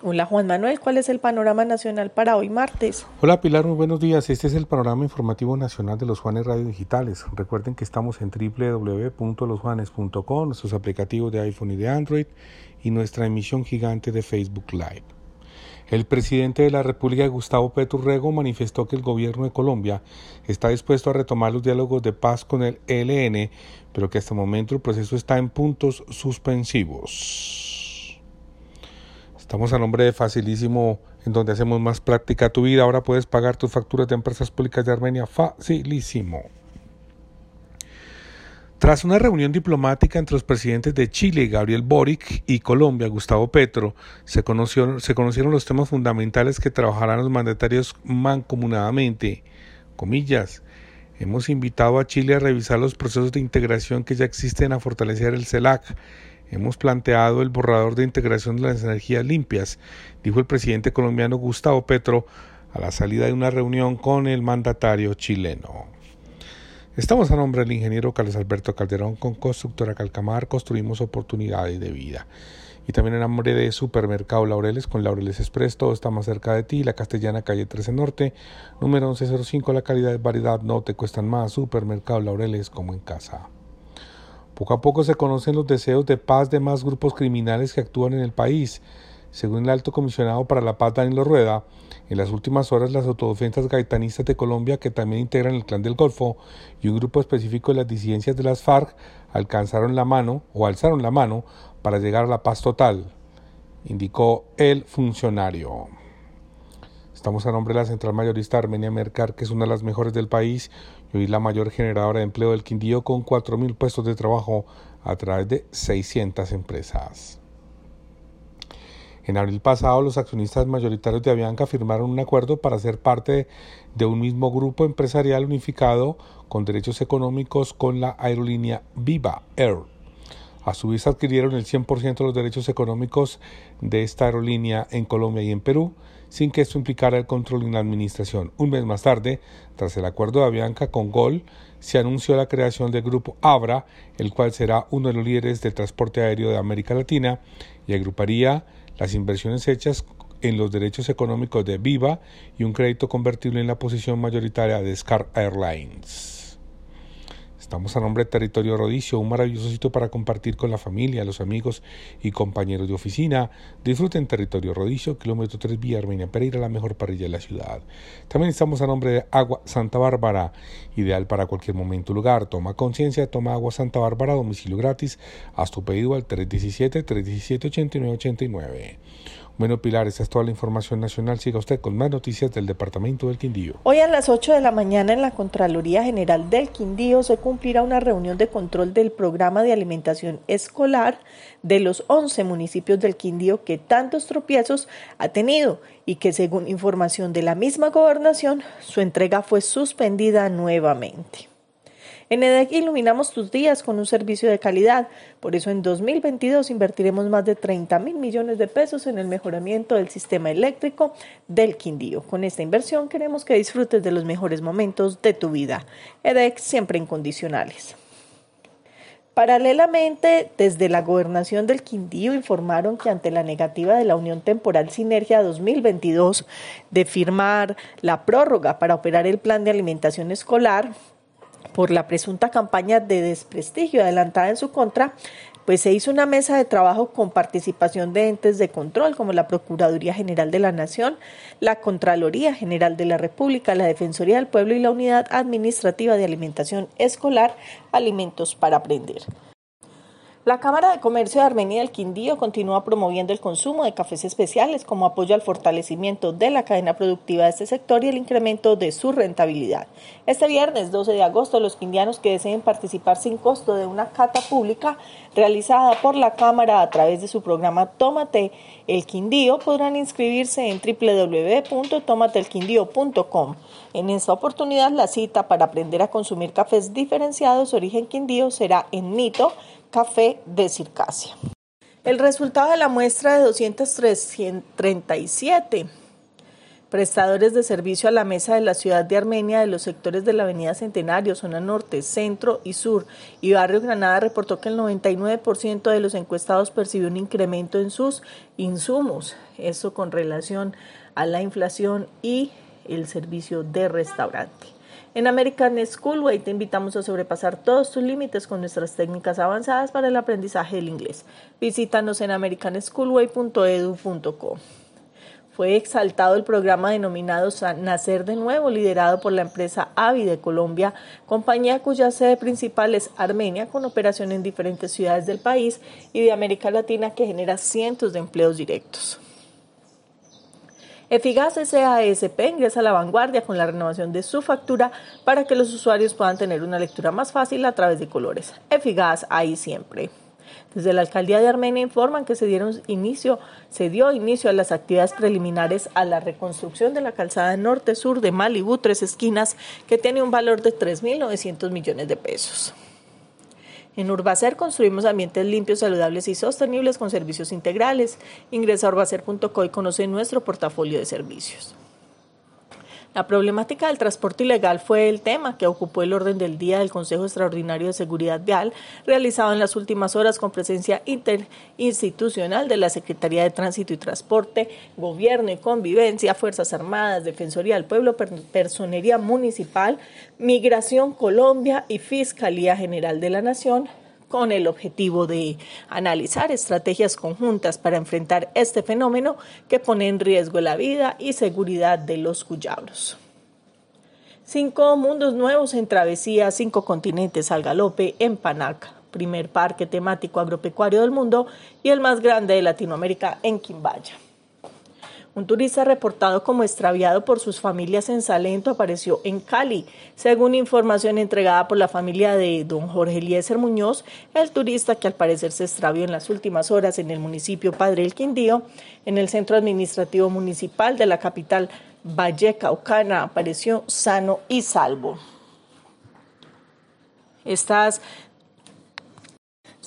Hola Juan Manuel, ¿cuál es el panorama nacional para hoy martes? Hola Pilar, muy buenos días. Este es el panorama informativo nacional de los Juanes Radio Digitales. Recuerden que estamos en www.losjuanes.com, nuestros aplicativos de iPhone y de Android y nuestra emisión gigante de Facebook Live. El presidente de la República, Gustavo Petro Rego, manifestó que el gobierno de Colombia está dispuesto a retomar los diálogos de paz con el ELN, pero que hasta el momento el proceso está en puntos suspensivos. Estamos a nombre de Facilísimo, en donde hacemos más práctica tu vida. Ahora puedes pagar tus facturas de empresas públicas de Armenia facilísimo. Tras una reunión diplomática entre los presidentes de Chile, Gabriel Boric, y Colombia, Gustavo Petro, se conocieron, se conocieron los temas fundamentales que trabajarán los mandatarios mancomunadamente. Comillas, hemos invitado a Chile a revisar los procesos de integración que ya existen a fortalecer el CELAC Hemos planteado el borrador de integración de las energías limpias, dijo el presidente colombiano Gustavo Petro a la salida de una reunión con el mandatario chileno. Estamos a nombre del ingeniero Carlos Alberto Calderón con Constructora Calcamar, construimos oportunidades de vida. Y también en nombre de Supermercado Laureles con Laureles Express, todo está más cerca de ti, la Castellana Calle 13 Norte, número 1105, la calidad de variedad no te cuestan más, Supermercado Laureles como en casa. Poco a poco se conocen los deseos de paz de más grupos criminales que actúan en el país. Según el alto comisionado para la paz Danilo Rueda, en las últimas horas las autodefensas gaitanistas de Colombia, que también integran el Clan del Golfo, y un grupo específico de las disidencias de las FARC alcanzaron la mano o alzaron la mano para llegar a la paz total, indicó el funcionario. Estamos a nombre de la central mayorista Armenia Mercar, que es una de las mejores del país y hoy la mayor generadora de empleo del Quindío con 4.000 puestos de trabajo a través de 600 empresas. En abril pasado, los accionistas mayoritarios de Avianca firmaron un acuerdo para ser parte de un mismo grupo empresarial unificado con derechos económicos con la aerolínea Viva Air. A su vez adquirieron el 100% de los derechos económicos de esta aerolínea en Colombia y en Perú, sin que esto implicara el control en la administración. Un mes más tarde, tras el acuerdo de Avianca con Gol, se anunció la creación del grupo Abra, el cual será uno de los líderes del transporte aéreo de América Latina y agruparía las inversiones hechas en los derechos económicos de Viva y un crédito convertible en la posición mayoritaria de Scar Airlines. Estamos a nombre de Territorio Rodicio, un maravilloso sitio para compartir con la familia, los amigos y compañeros de oficina. Disfruten Territorio Rodicio, kilómetro 3 Vía Armenia Pereira, la mejor parrilla de la ciudad. También estamos a nombre de Agua Santa Bárbara, ideal para cualquier momento lugar. Toma conciencia, toma Agua Santa Bárbara, domicilio gratis. Haz tu pedido al 317-317-8989. Bueno, Pilar, esta es toda la información nacional. Siga usted con más noticias del Departamento del Quindío. Hoy a las 8 de la mañana en la Contraloría General del Quindío se cumplirá una reunión de control del programa de alimentación escolar de los 11 municipios del Quindío que tantos tropiezos ha tenido y que según información de la misma gobernación, su entrega fue suspendida nuevamente. En EDEC iluminamos tus días con un servicio de calidad. Por eso en 2022 invertiremos más de 30 mil millones de pesos en el mejoramiento del sistema eléctrico del Quindío. Con esta inversión queremos que disfrutes de los mejores momentos de tu vida. EDEC siempre incondicionales. Paralelamente, desde la gobernación del Quindío informaron que ante la negativa de la Unión Temporal Sinergia 2022 de firmar la prórroga para operar el plan de alimentación escolar, por la presunta campaña de desprestigio adelantada en su contra, pues se hizo una mesa de trabajo con participación de entes de control como la Procuraduría General de la Nación, la Contraloría General de la República, la Defensoría del Pueblo y la Unidad Administrativa de Alimentación Escolar, Alimentos para Aprender. La Cámara de Comercio de Armenia del Quindío continúa promoviendo el consumo de cafés especiales como apoyo al fortalecimiento de la cadena productiva de este sector y el incremento de su rentabilidad. Este viernes 12 de agosto, los quindianos que deseen participar sin costo de una cata pública realizada por la Cámara a través de su programa Tómate el Quindío podrán inscribirse en www.tomatelquindío.com. En esta oportunidad, la cita para aprender a consumir cafés diferenciados origen Quindío será en Nito, Café de Circasia. El resultado de la muestra de 237 prestadores de servicio a la mesa de la ciudad de Armenia de los sectores de la Avenida Centenario, zona norte, centro y sur y barrio Granada reportó que el 99% de los encuestados percibió un incremento en sus insumos, eso con relación a la inflación y el servicio de restaurante. En American Schoolway te invitamos a sobrepasar todos tus límites con nuestras técnicas avanzadas para el aprendizaje del inglés. Visítanos en americanschoolway.edu.co. Fue exaltado el programa denominado Nacer de Nuevo, liderado por la empresa AVI de Colombia, compañía cuya sede principal es Armenia, con operación en diferentes ciudades del país y de América Latina que genera cientos de empleos directos. Efigas SASP ingresa a la vanguardia con la renovación de su factura para que los usuarios puedan tener una lectura más fácil a través de colores. Efigas ahí siempre. Desde la alcaldía de Armenia informan que se dieron inicio, se dio inicio a las actividades preliminares a la reconstrucción de la calzada norte-sur de Malibú, tres esquinas, que tiene un valor de 3.900 millones de pesos. En Urbacer construimos ambientes limpios, saludables y sostenibles con servicios integrales. Ingresa a urbacer.co y conoce nuestro portafolio de servicios. La problemática del transporte ilegal fue el tema que ocupó el orden del día del Consejo Extraordinario de Seguridad Vial, realizado en las últimas horas con presencia interinstitucional de la Secretaría de Tránsito y Transporte, Gobierno y Convivencia, Fuerzas Armadas, Defensoría del Pueblo, Personería Municipal, Migración Colombia y Fiscalía General de la Nación, con el objetivo de analizar estrategias conjuntas para enfrentar este fenómeno que pone en riesgo la vida y seguridad de los cuyabros. Cinco mundos nuevos en travesía, cinco continentes al galope en Panaca, primer parque temático agropecuario del mundo y el más grande de Latinoamérica en Quimbaya. Un turista reportado como extraviado por sus familias en Salento apareció en Cali. Según información entregada por la familia de don Jorge Eliezer Muñoz, el turista que al parecer se extravió en las últimas horas en el municipio Padre El Quindío, en el centro administrativo municipal de la capital Valle Caucana, apareció sano y salvo. Estas